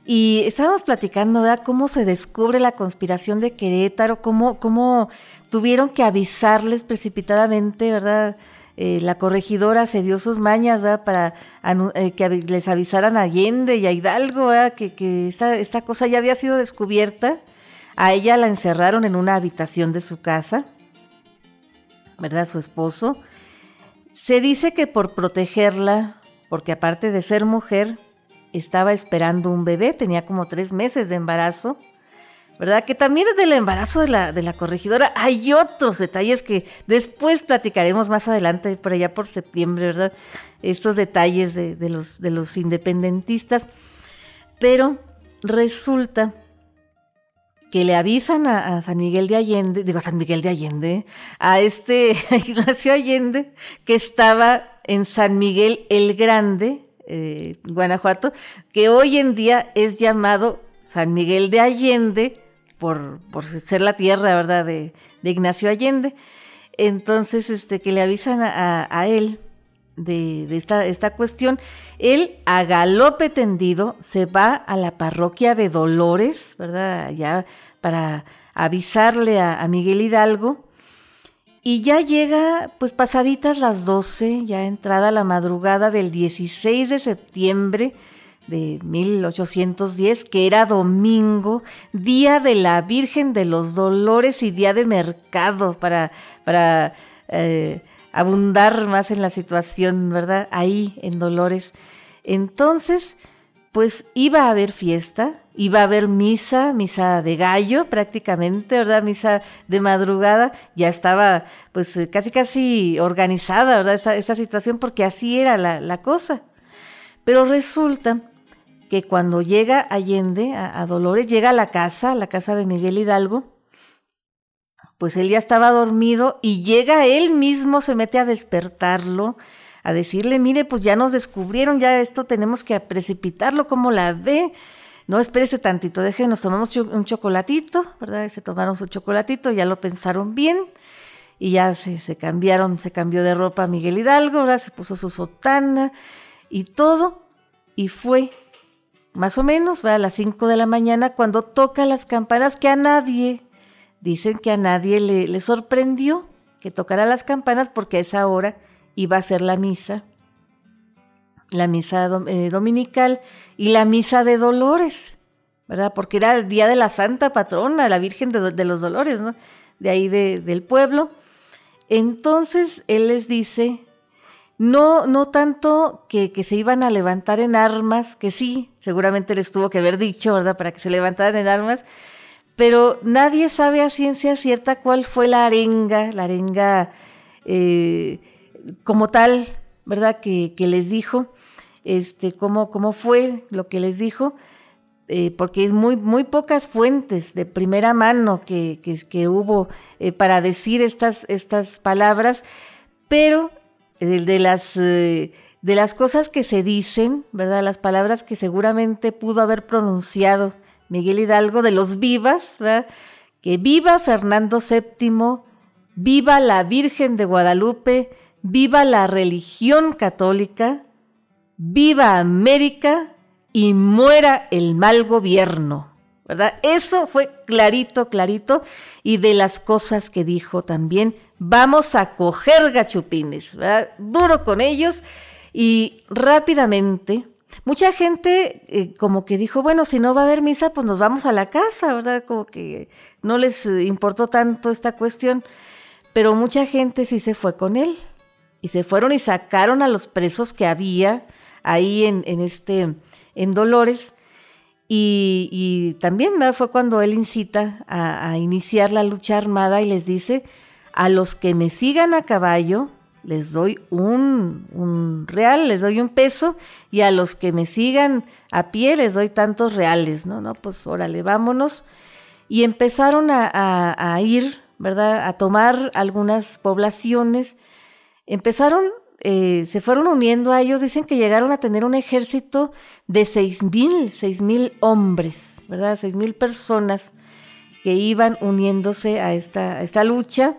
Y estábamos platicando, ¿verdad?, cómo se descubre la conspiración de Querétaro, cómo, cómo tuvieron que avisarles precipitadamente, ¿verdad?, eh, la corregidora se dio sus mañas para eh, que les avisaran a Allende y a Hidalgo que, esta, esta, cosa ya había sido descubierta. A ella la encerraron en una habitación de su casa, ¿verdad? Su esposo. Se dice que por protegerla, porque aparte de ser mujer, estaba esperando un bebé, tenía como tres meses de embarazo ¿verdad? Que también desde el embarazo de la, de la corregidora hay otros detalles que después platicaremos más adelante, por allá por septiembre, ¿verdad? Estos detalles de, los, de los independentistas. Pero resulta que le avisan a, San Miguel de Allende, digo a San Miguel de Allende, a este Ignacio Allende, que estaba en San Miguel el Grande, eh, Guanajuato, que hoy en día es llamado San Miguel de Allende por, ser la tierra, ¿verdad?, de, Ignacio Allende. Entonces, este, que le avisan a, él de, esta, esta, cuestión, él a galope tendido se va a la parroquia de Dolores, ¿verdad?, ya para avisarle a, a Miguel Hidalgo. Y ya llega, pues pasaditas las 12, ya entrada la madrugada del 16 de septiembre de 1810, que era domingo, día de la Virgen de los Dolores y día de mercado para, para eh, abundar más en la situación, ¿verdad? Ahí en Dolores. Entonces, pues iba a haber fiesta, iba a haber misa, misa de gallo prácticamente, ¿verdad? Misa de madrugada, ya estaba pues casi casi organizada, ¿verdad? Esta, esta situación porque así era la, la cosa. Pero resulta que cuando llega Allende a, Dolores, llega a la casa, a la casa de Miguel Hidalgo, pues él ya estaba dormido y llega él mismo, se mete a despertarlo, a decirle, mire, pues ya nos descubrieron, ya esto tenemos que precipitarlo, como la ve? No, espérese tantito, déjenos, tomamos un chocolatito, ¿verdad? Se tomaron su chocolatito, ya lo pensaron bien y ya se, se cambiaron, se cambió de ropa Miguel Hidalgo, ¿verdad? Se puso su sotana y todo y fue más o menos, va a las 5 de la mañana, cuando toca las campanas, que a nadie, dicen que a nadie le, sorprendió que tocara las campanas porque a esa hora iba a ser la misa, la misa eh, dominical y la misa de Dolores, ¿verdad? Porque era el día de la Santa Patrona, la Virgen de, los Dolores, ¿no? De ahí del pueblo. Entonces él les dice, no, no tanto que, se iban a levantar en armas, que sí, seguramente les tuvo que haber dicho, ¿verdad?, para que se levantaran en armas, pero nadie sabe a ciencia cierta cuál fue la arenga, la arenga eh, como tal, ¿verdad?, que, les dijo, este, cómo, cómo fue lo que les dijo, eh, porque es muy, muy pocas fuentes de primera mano que, que, hubo eh, para decir estas, estas palabras, pero de, las, eh, de las cosas que se dicen, ¿verdad? Las palabras que seguramente pudo haber pronunciado Miguel Hidalgo, de los vivas, ¿verdad? Que viva Fernando VII, viva la Virgen de Guadalupe, viva la religión católica, viva América y muera el mal gobierno. ¿Verdad? Eso fue clarito, clarito. Y de las cosas que dijo también, vamos a coger gachupines, ¿verdad? Duro con ellos. Y rápidamente, mucha gente eh, como que dijo, bueno, si no va a haber misa, pues nos vamos a la casa, ¿verdad? Como que no les importó tanto esta cuestión. Pero mucha gente sí se fue con él. Y se fueron y sacaron a los presos que había ahí en, este, en Dolores. Y, también fue cuando él incita a, iniciar la lucha armada y les dice, a los que me sigan a caballo, les doy un, real, les doy un peso, y a los que me sigan a pie, les doy tantos reales, ¿no? No, pues órale, vámonos. Y empezaron a, a ir, ¿verdad? A tomar algunas poblaciones. Empezaron eh, se fueron uniendo a ellos, dicen que llegaron a tener un ejército de seis mil, seis mil hombres, ¿verdad? Seis mil personas que iban uniéndose a esta, esta lucha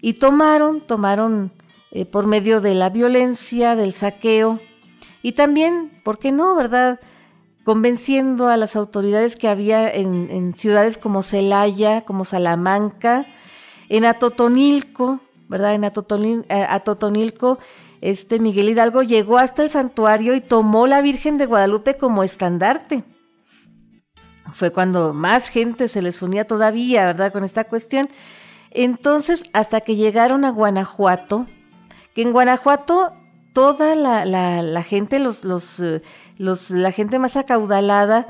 y tomaron, tomaron eh, por medio de la violencia, del saqueo y también, ¿por qué no, verdad? Convenciendo a las autoridades que había en, ciudades como Celaya, como Salamanca, en Atotonilco, ¿verdad? En eh, Atotonilco este Miguel Hidalgo llegó hasta el santuario y tomó la Virgen de Guadalupe como estandarte. Fue cuando más gente se les unía todavía, ¿verdad? Con esta cuestión. Entonces, hasta que llegaron a Guanajuato, que en Guanajuato toda la, gente, los, eh, los, la gente más acaudalada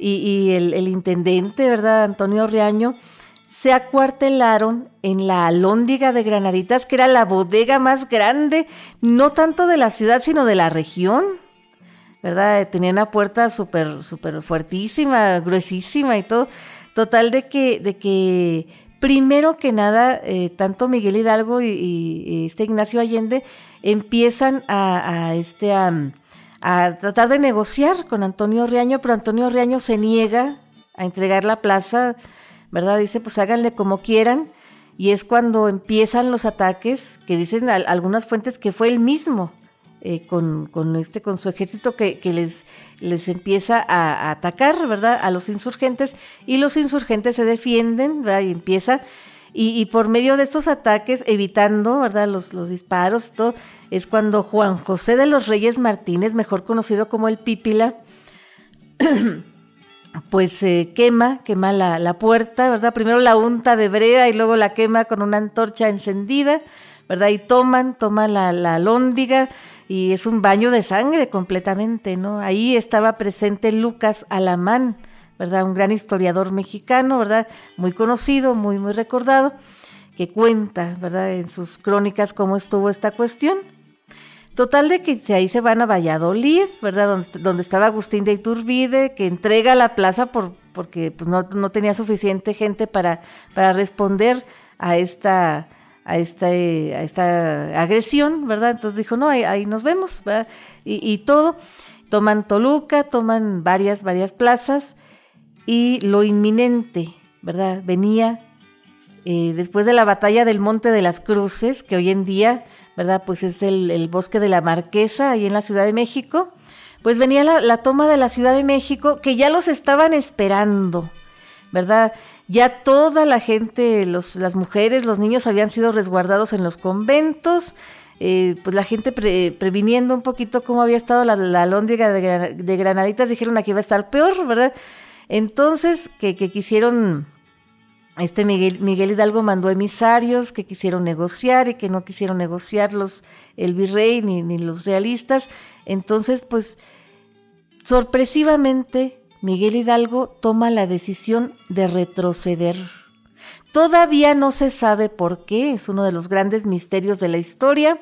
y, el, el, intendente, ¿verdad? Antonio Riaño, se acuartelaron en la Alóndiga de Granaditas, que era la bodega más grande, no tanto de la ciudad, sino de la región. ¿Verdad? Tenía una puerta súper, súper fuertísima, gruesísima y todo. Total de que, de que primero que nada, eh, tanto Miguel Hidalgo y, este Ignacio Allende empiezan a, este, a, tratar de negociar con Antonio Riaño, pero Antonio Riaño se niega a entregar la plaza ¿verdad? Dice, pues háganle como quieran. Y es cuando empiezan los ataques, que dicen algunas fuentes que fue él mismo, eh, con, este, con su ejército que, les, les empieza a, atacar, ¿verdad? A los insurgentes y los insurgentes se defienden, ¿verdad? Y empieza, y, por medio de estos ataques, evitando, ¿verdad? Los, los disparos, todo, es cuando Juan José de los Reyes Martínez, mejor conocido como el Pípila, pues eh, quema, quema la, puerta, ¿verdad? Primero la unta de brea y luego la quema con una antorcha encendida, ¿verdad? Y toman, toman la, la lóndiga y es un baño de sangre completamente, ¿no? Ahí estaba presente Lucas Alamán, ¿verdad? Un gran historiador mexicano, ¿verdad? Muy conocido, muy, muy recordado, que cuenta, ¿verdad? En sus crónicas cómo estuvo esta cuestión. Total de que ahí se van a Valladolid, ¿verdad? Donde, estaba Agustín de Iturbide, que entrega la plaza por, porque pues, no, tenía suficiente gente para, para responder a esta, a, esta, a esta agresión, ¿verdad? Entonces dijo, no, ahí, nos vemos, ¿verdad? Y, todo. Toman Toluca, toman varias, varias plazas y lo inminente, ¿verdad? Venía eh, después de la batalla del Monte de las Cruces, que hoy en día ¿verdad? Pues es el, bosque de la Marquesa, ahí en la Ciudad de México. Pues venía la, toma de la Ciudad de México, que ya los estaban esperando, ¿verdad? Ya toda la gente, los, las mujeres, los niños habían sido resguardados en los conventos, eh, pues la gente previniendo un poquito cómo había estado la, la lóndiga de, Granaditas, dijeron aquí va a estar peor, ¿verdad? Entonces, que, que quisieron este Miguel, Hidalgo mandó emisarios que quisieron negociar y que no quisieron negociar los, el virrey ni, ni los realistas. Entonces, pues, sorpresivamente, Miguel Hidalgo toma la decisión de retroceder. Todavía no se sabe por qué, es uno de los grandes misterios de la historia.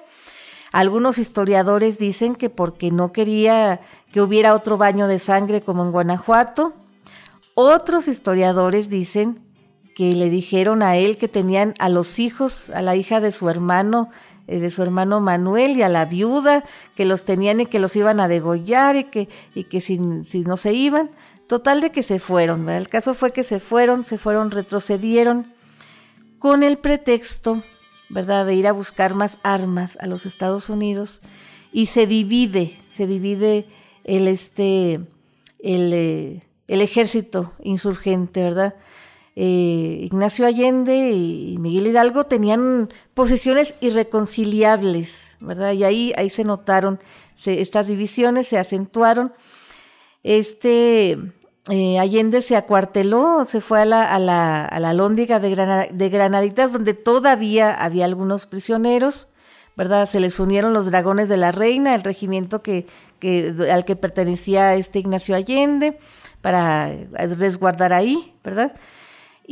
Algunos historiadores dicen que porque no quería que hubiera otro baño de sangre como en Guanajuato. Otros historiadores dicen que le dijeron a él que tenían a los hijos, a la hija de su hermano, eh, de su hermano Manuel y a la viuda, que los tenían y que los iban a degollar y que, y que si, no se iban. Total de que se fueron. El caso fue que se fueron, se fueron, retrocedieron con el pretexto ¿verdad?, de ir a buscar más armas a los Estados Unidos y se divide, se divide el, este, el, eh, el ejército insurgente, ¿verdad? Eh, Ignacio Allende y Miguel Hidalgo tenían posiciones irreconciliables, ¿verdad? Y ahí, ahí se notaron estas divisiones, se acentuaron. Este eh, Allende se acuarteló, se fue a la, a la, a la Lóndiga de, de Granaditas, donde todavía había algunos prisioneros, ¿verdad? Se les unieron los dragones de la reina, el regimiento que, que, al que pertenecía este Ignacio Allende, para resguardar ahí, ¿verdad?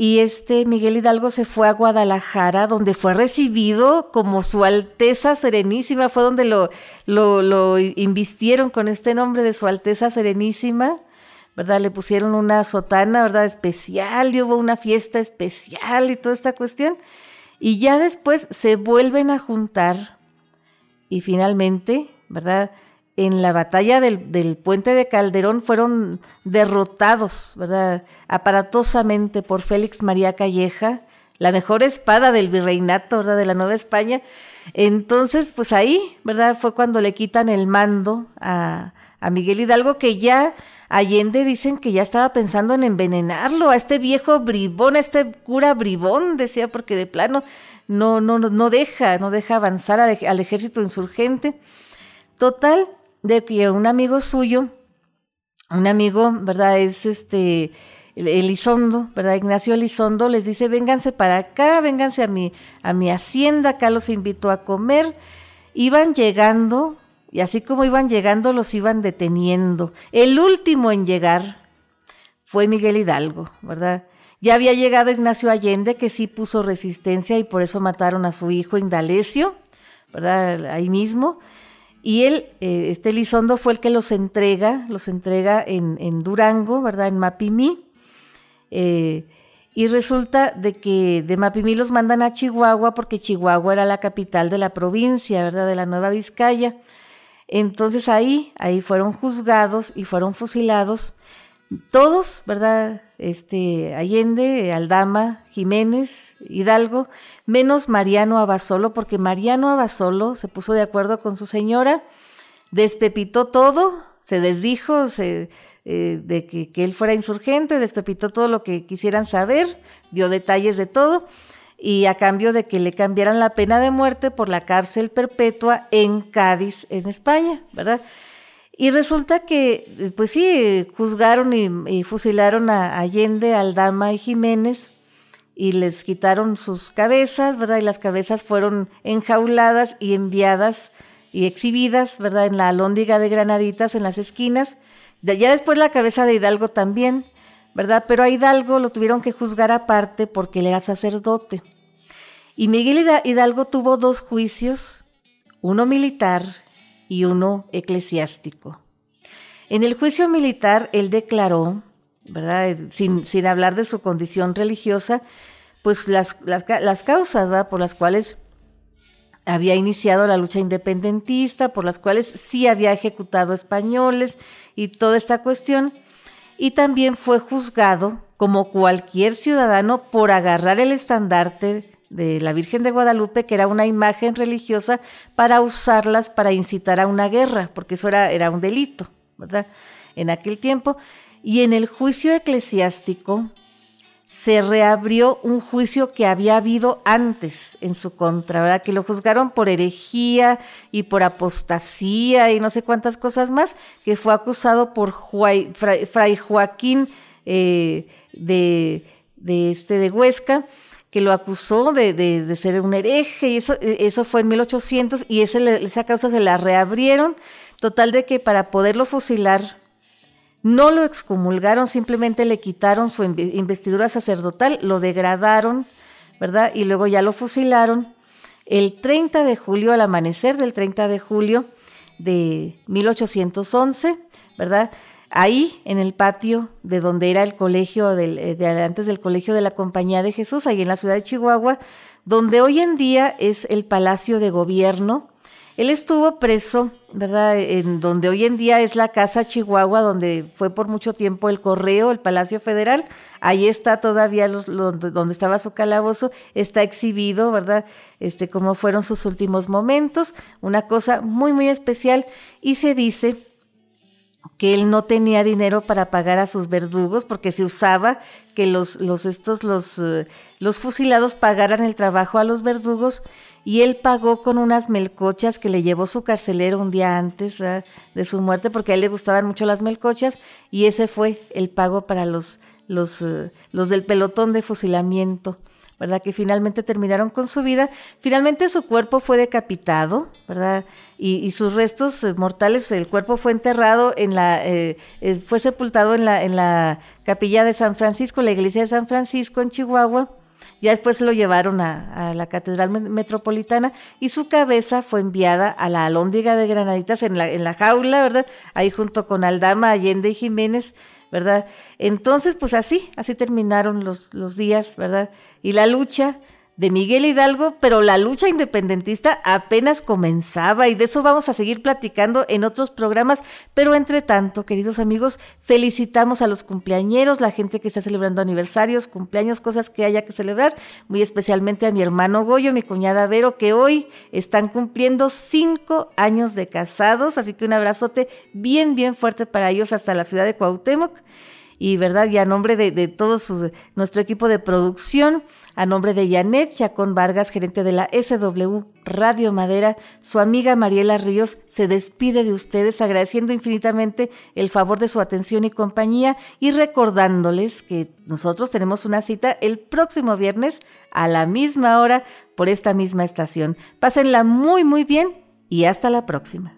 Y este Miguel Hidalgo se fue a Guadalajara, donde fue recibido como su Alteza Serenísima, fue donde lo, lo, lo invistieron con este nombre de su Alteza Serenísima, ¿verdad? Le pusieron una sotana, ¿verdad? Especial, y hubo una fiesta especial y toda esta cuestión. Y ya después se vuelven a juntar y finalmente, ¿verdad? En la batalla del, puente de Calderón fueron derrotados, ¿verdad? Aparatosamente por Félix María Calleja, la mejor espada del virreinato, ¿verdad? De la Nueva España. Entonces, pues ahí, ¿verdad? Fue cuando le quitan el mando a, a Miguel Hidalgo, que ya Allende dicen que ya estaba pensando en envenenarlo, a este viejo bribón, a este cura bribón, decía, porque de plano no, no, no deja, no deja avanzar al, al ejército insurgente. Total, de que un amigo suyo, un amigo, ¿verdad? Es este Elizondo, ¿verdad? Ignacio Elizondo les dice, vénganse para acá, vénganse a mi, a mi hacienda, acá los invito a comer. Iban llegando y así como iban llegando, los iban deteniendo. El último en llegar fue Miguel Hidalgo, ¿verdad? Ya había llegado Ignacio Allende, que sí puso resistencia y por eso mataron a su hijo Indalecio, ¿verdad? Ahí mismo. Y él, eh, este Elizondo, fue el que los entrega, los entrega en, Durango, ¿verdad? En Mapimí. Eh, y resulta de que de Mapimí los mandan a Chihuahua porque Chihuahua era la capital de la provincia, ¿verdad? De la Nueva Vizcaya. Entonces ahí, ahí fueron juzgados y fueron fusilados todos, ¿verdad? Este, Allende, Aldama, Jiménez, Hidalgo, menos Mariano Abasolo, porque Mariano Abasolo se puso de acuerdo con su señora, despepitó todo, se desdijo se, eh, de que, él fuera insurgente, despepitó todo lo que quisieran saber, dio detalles de todo, y a cambio de que le cambiaran la pena de muerte por la cárcel perpetua en Cádiz, en España, ¿verdad? Y resulta que, pues sí, juzgaron y, fusilaron a Allende, Aldama y Jiménez y les quitaron sus cabezas, ¿verdad? Y las cabezas fueron enjauladas y enviadas y exhibidas, ¿verdad? En la alóndiga de Granaditas, en las esquinas. Ya después la cabeza de Hidalgo también. ¿verdad? Pero a Hidalgo lo tuvieron que juzgar aparte porque él era sacerdote. Y Miguel Hidalgo tuvo dos juicios, uno militar y uno eclesiástico. En el juicio militar él declaró, ¿verdad? Sin, sin hablar de su condición religiosa, pues las, las, causas ¿verdad? por las cuales había iniciado la lucha independentista, por las cuales sí había ejecutado españoles y toda esta cuestión y también fue juzgado como cualquier ciudadano por agarrar el estandarte de la Virgen de Guadalupe, que era una imagen religiosa, para usarlas para incitar a una guerra, porque eso era, era un delito, ¿verdad? En aquel tiempo. Y en el juicio eclesiástico se reabrió un juicio que había habido antes en su contra, ¿verdad? Que lo juzgaron por herejía y por apostasía y no sé cuántas cosas más, que fue acusado por Fray, Joaquín eh, de, de, este, de Huesca, que lo acusó de, de, ser un hereje, y eso, eso fue en 1800, y esa causa se la reabrieron, total de que para poderlo fusilar no lo excomulgaron, simplemente le quitaron su investidura sacerdotal, lo degradaron, ¿verdad? Y luego ya lo fusilaron el 30 de julio, al amanecer del 30 de julio de 1811, ¿verdad? Ahí en el patio de donde era el colegio, eh, de antes del colegio de la Compañía de Jesús, ahí en la ciudad de Chihuahua, donde hoy en día es el Palacio de Gobierno, Él estuvo preso, ¿verdad? En donde hoy en día es la Casa Chihuahua, donde fue por mucho tiempo el Correo, el Palacio Federal. Ahí está todavía los, donde estaba su calabozo, está exhibido, ¿verdad? Este, cómo fueron sus últimos momentos, una cosa muy, muy especial. Y se dice que él no tenía dinero para pagar a sus verdugos porque se usaba que los, los estos los, eh, los fusilados pagaran el trabajo a los verdugos y él pagó con unas melcochas que le llevó su carcelero un día antes de su muerte porque a él le gustaban mucho las melcochas y ese fue el pago para los los, eh, los del pelotón de fusilamiento. ¿verdad? Que finalmente terminaron con su vida. Finalmente su cuerpo fue decapitado, ¿verdad? Y, sus restos eh, mortales, el cuerpo fue enterrado en la, eh, fue sepultado en la, en la capilla de San Francisco, la iglesia de San Francisco en Chihuahua. Ya después lo llevaron a, la Catedral Metropolitana y su cabeza fue enviada a la Alhóndiga de Granaditas en la, en la jaula, ¿verdad? Ahí junto con Aldama, Allende y Jiménez ¿verdad? Entonces, pues así, así terminaron los, los días, ¿verdad? Y la lucha de Miguel Hidalgo, pero la lucha independentista apenas comenzaba y de eso vamos a seguir platicando en otros programas. Pero entre tanto, queridos amigos, felicitamos a los cumpleañeros, la gente que está celebrando aniversarios, cumpleaños, cosas que haya que celebrar, muy especialmente a mi hermano Goyo, mi cuñada Vero, que hoy están cumpliendo cinco años de casados, así que un abrazote bien, bien fuerte para ellos hasta la ciudad de Cuauhtémoc y verdad, y a nombre de, de todo nuestro equipo de producción, a nombre de Janet Chacón Vargas, gerente de la SW Radio Madera, su amiga Mariela Ríos se despide de ustedes agradeciendo infinitamente el favor de su atención y compañía y recordándoles que nosotros tenemos una cita el próximo viernes a la misma hora por esta misma estación. Pásenla muy muy bien y hasta la próxima.